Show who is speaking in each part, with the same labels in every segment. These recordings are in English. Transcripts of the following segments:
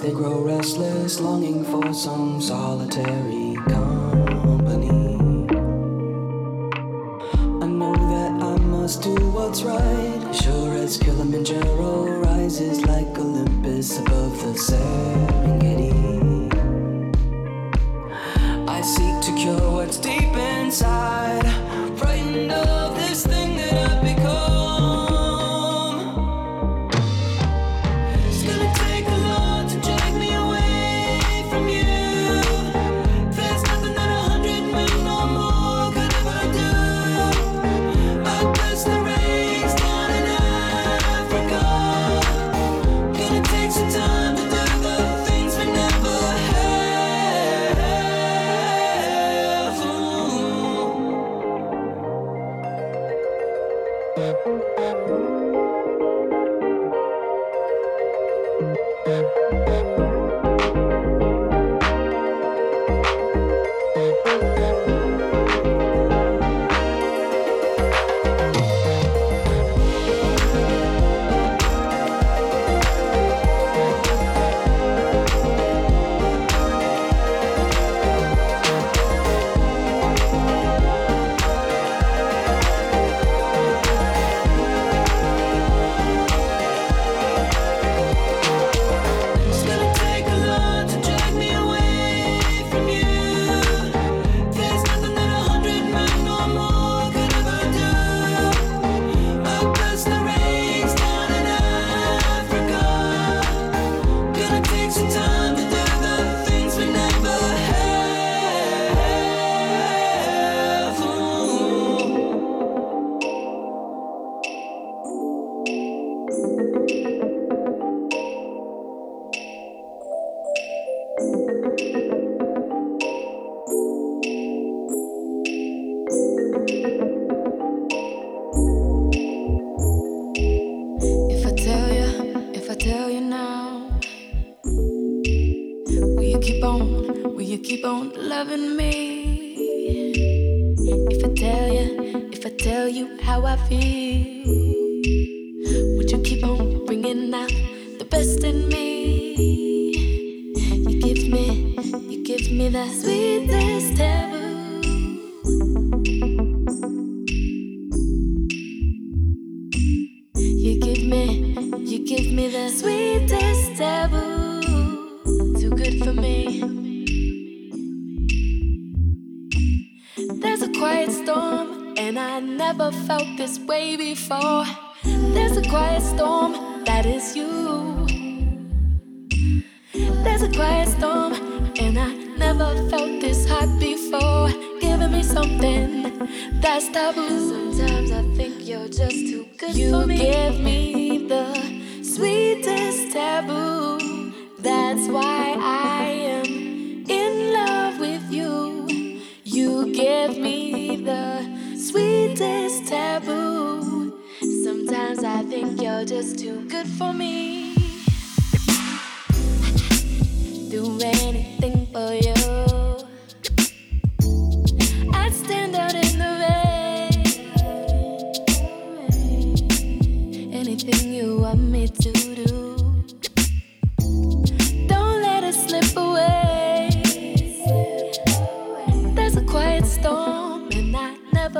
Speaker 1: They grow restless, longing for some solitary company. I know that I must do what's right. Sure as Kilimanjaro rises like Olympus above the sea.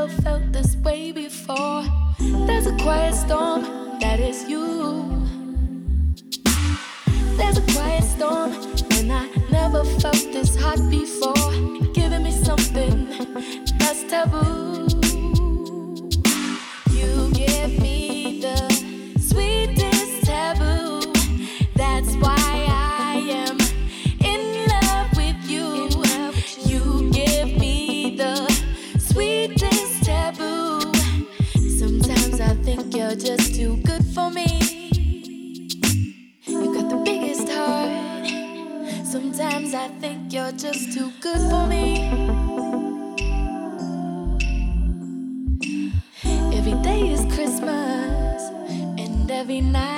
Speaker 1: never
Speaker 2: felt this way before. There's a quiet storm that is you. There's a quiet storm, and I never felt this hot before. Giving me something that's taboo. You give me the just too good for me. You got the biggest heart. Sometimes I think you're just too good for me. Every day is Christmas, and every night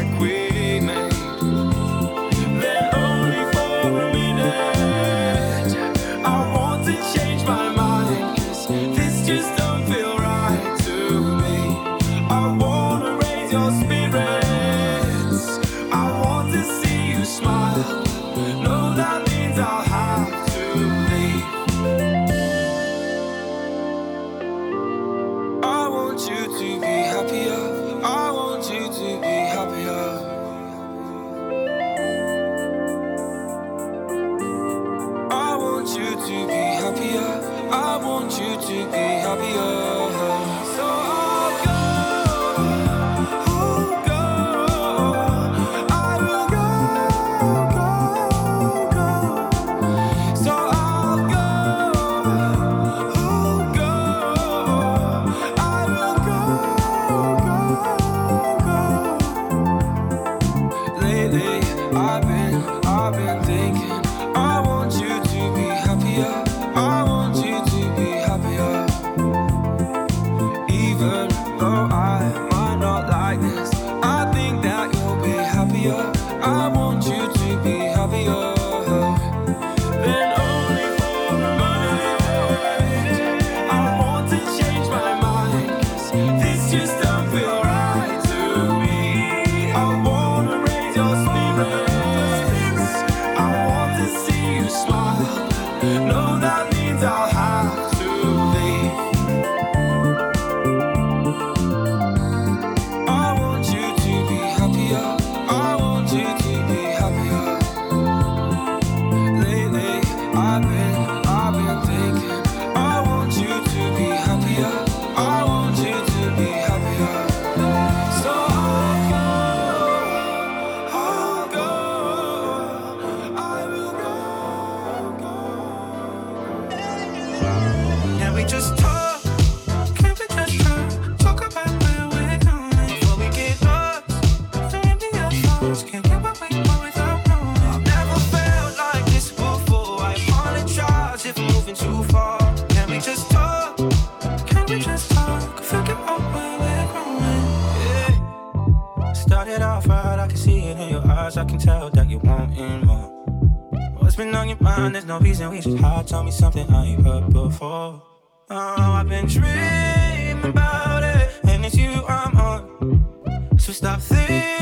Speaker 3: tell me something I ain't heard before. Oh, I've been dreaming about it, and it's you I'm on. So stop thinking.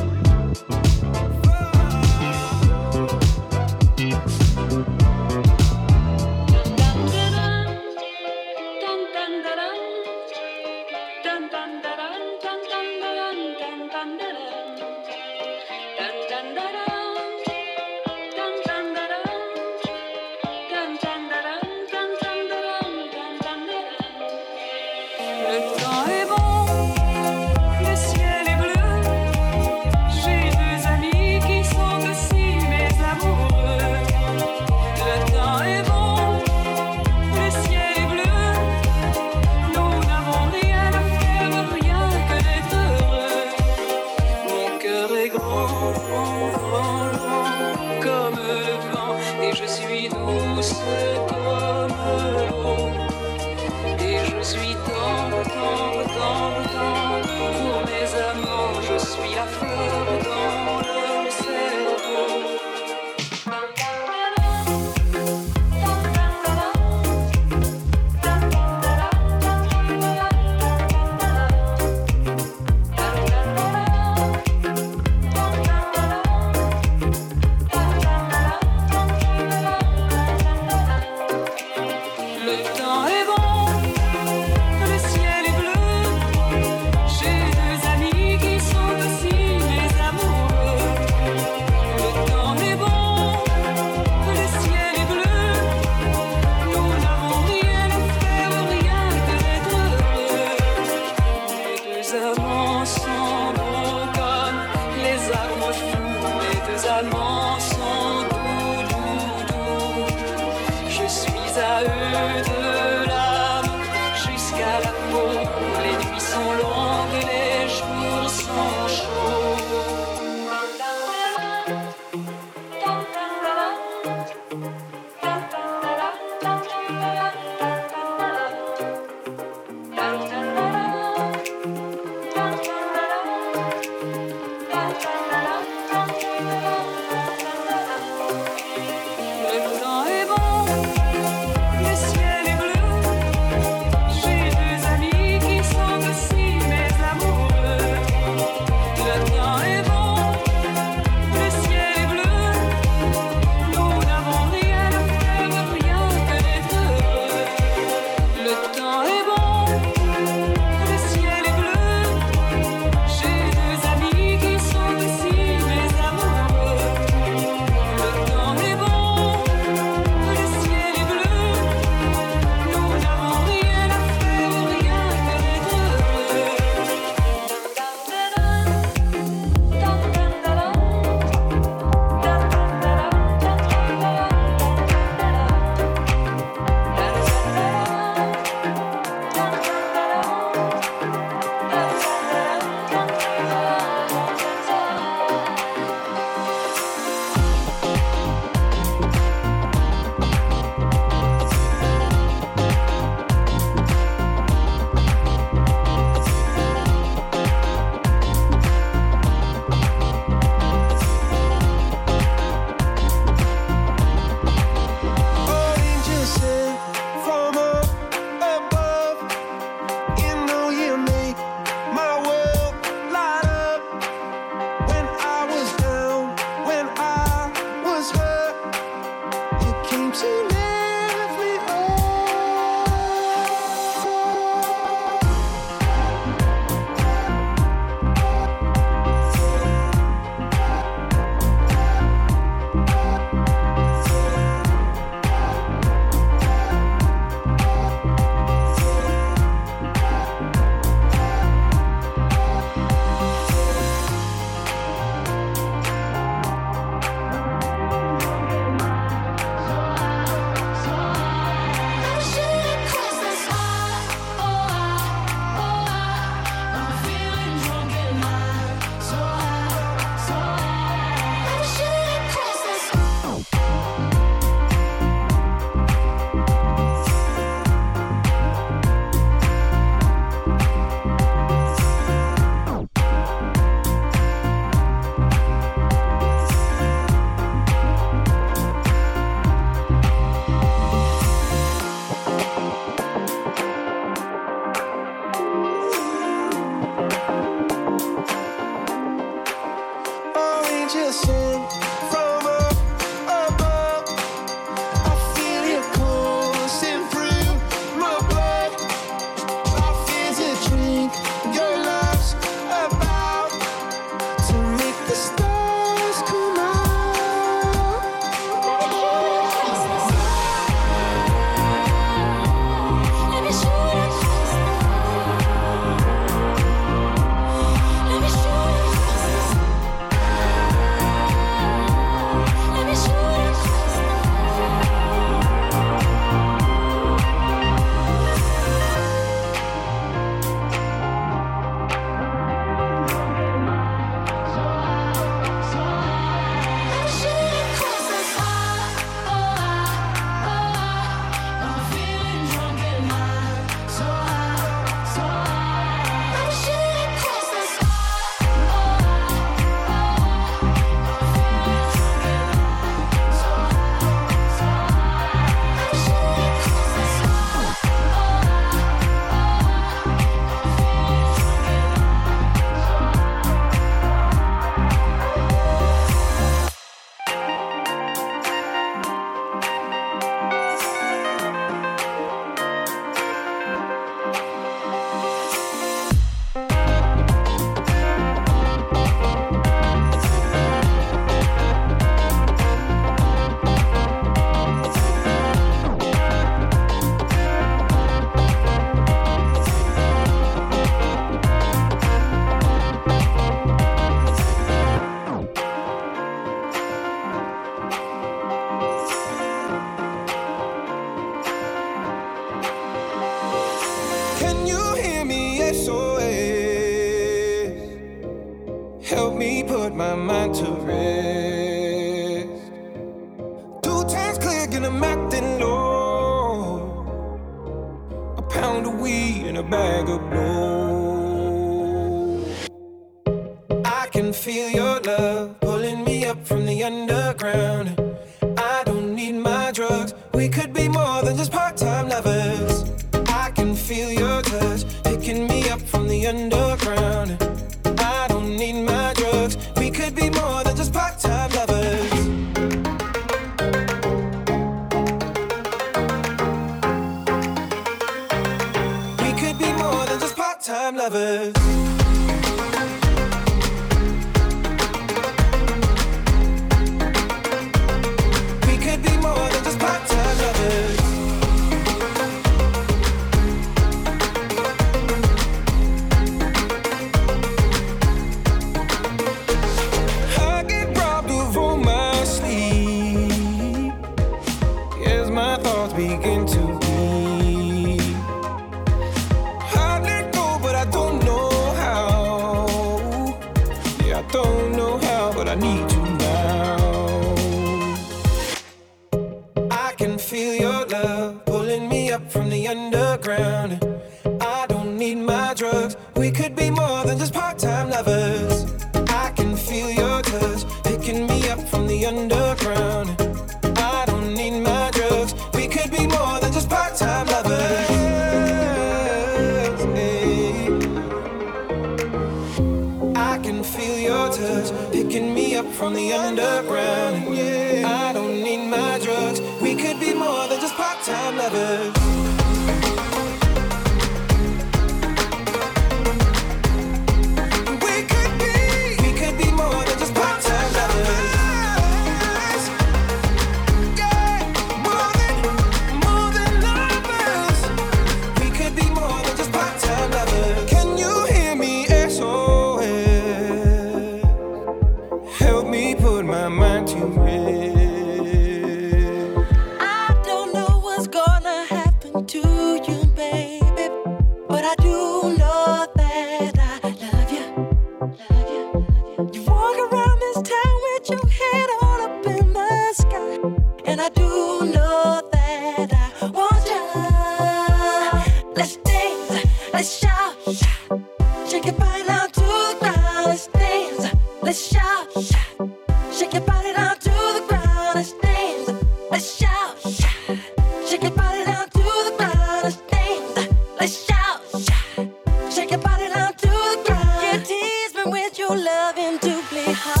Speaker 4: Loving to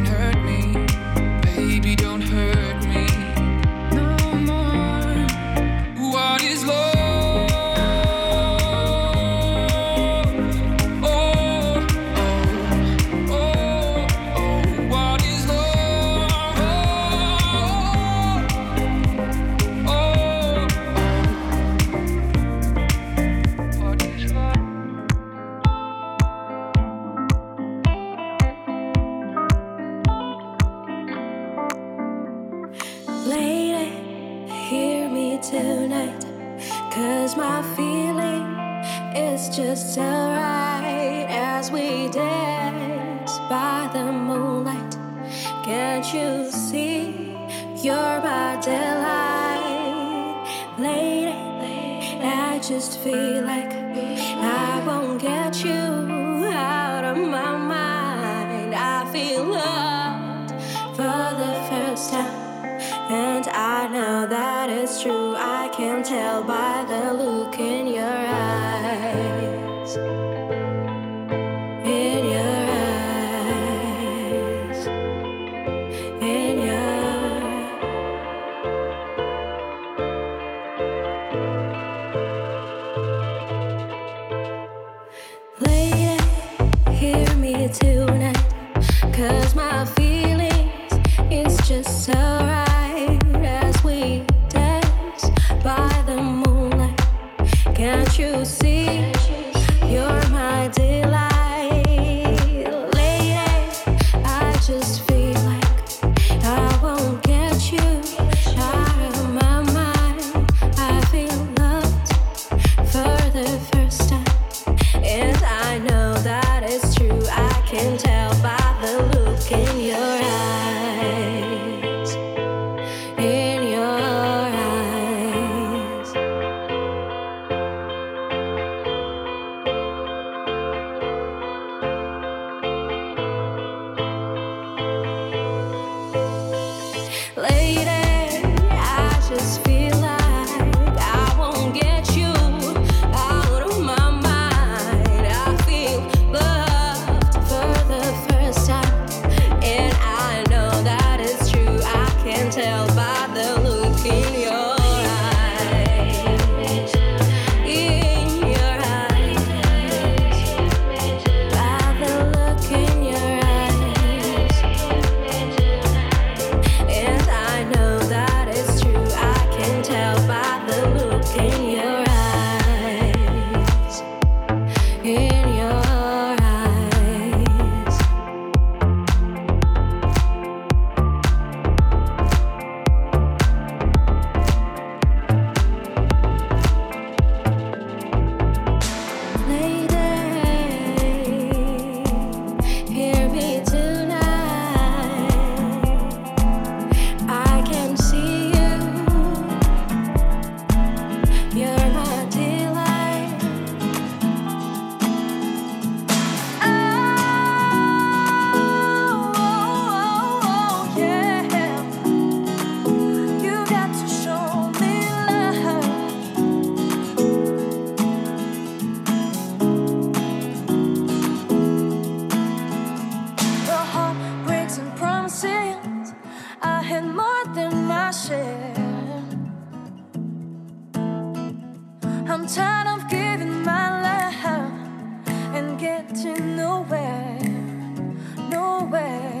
Speaker 1: around her and
Speaker 3: I'm tired of giving my
Speaker 1: life and
Speaker 3: getting nowhere, nowhere.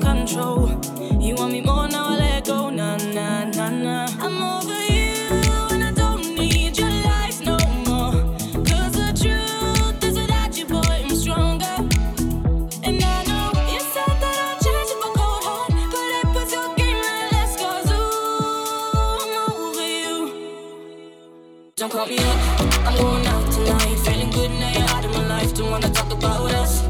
Speaker 1: control. You want me
Speaker 3: more now?
Speaker 1: I let go.
Speaker 5: Nah, nah, nah, nah. I'm over you, and I don't need your lies no more. The truth is without you, boy, I'm stronger. And I know you said that I'll change if I go but it was your game right cause I'm over you. Don't call me up. I'm going out tonight, feeling good now you're out of my life. Don't wanna talk about us.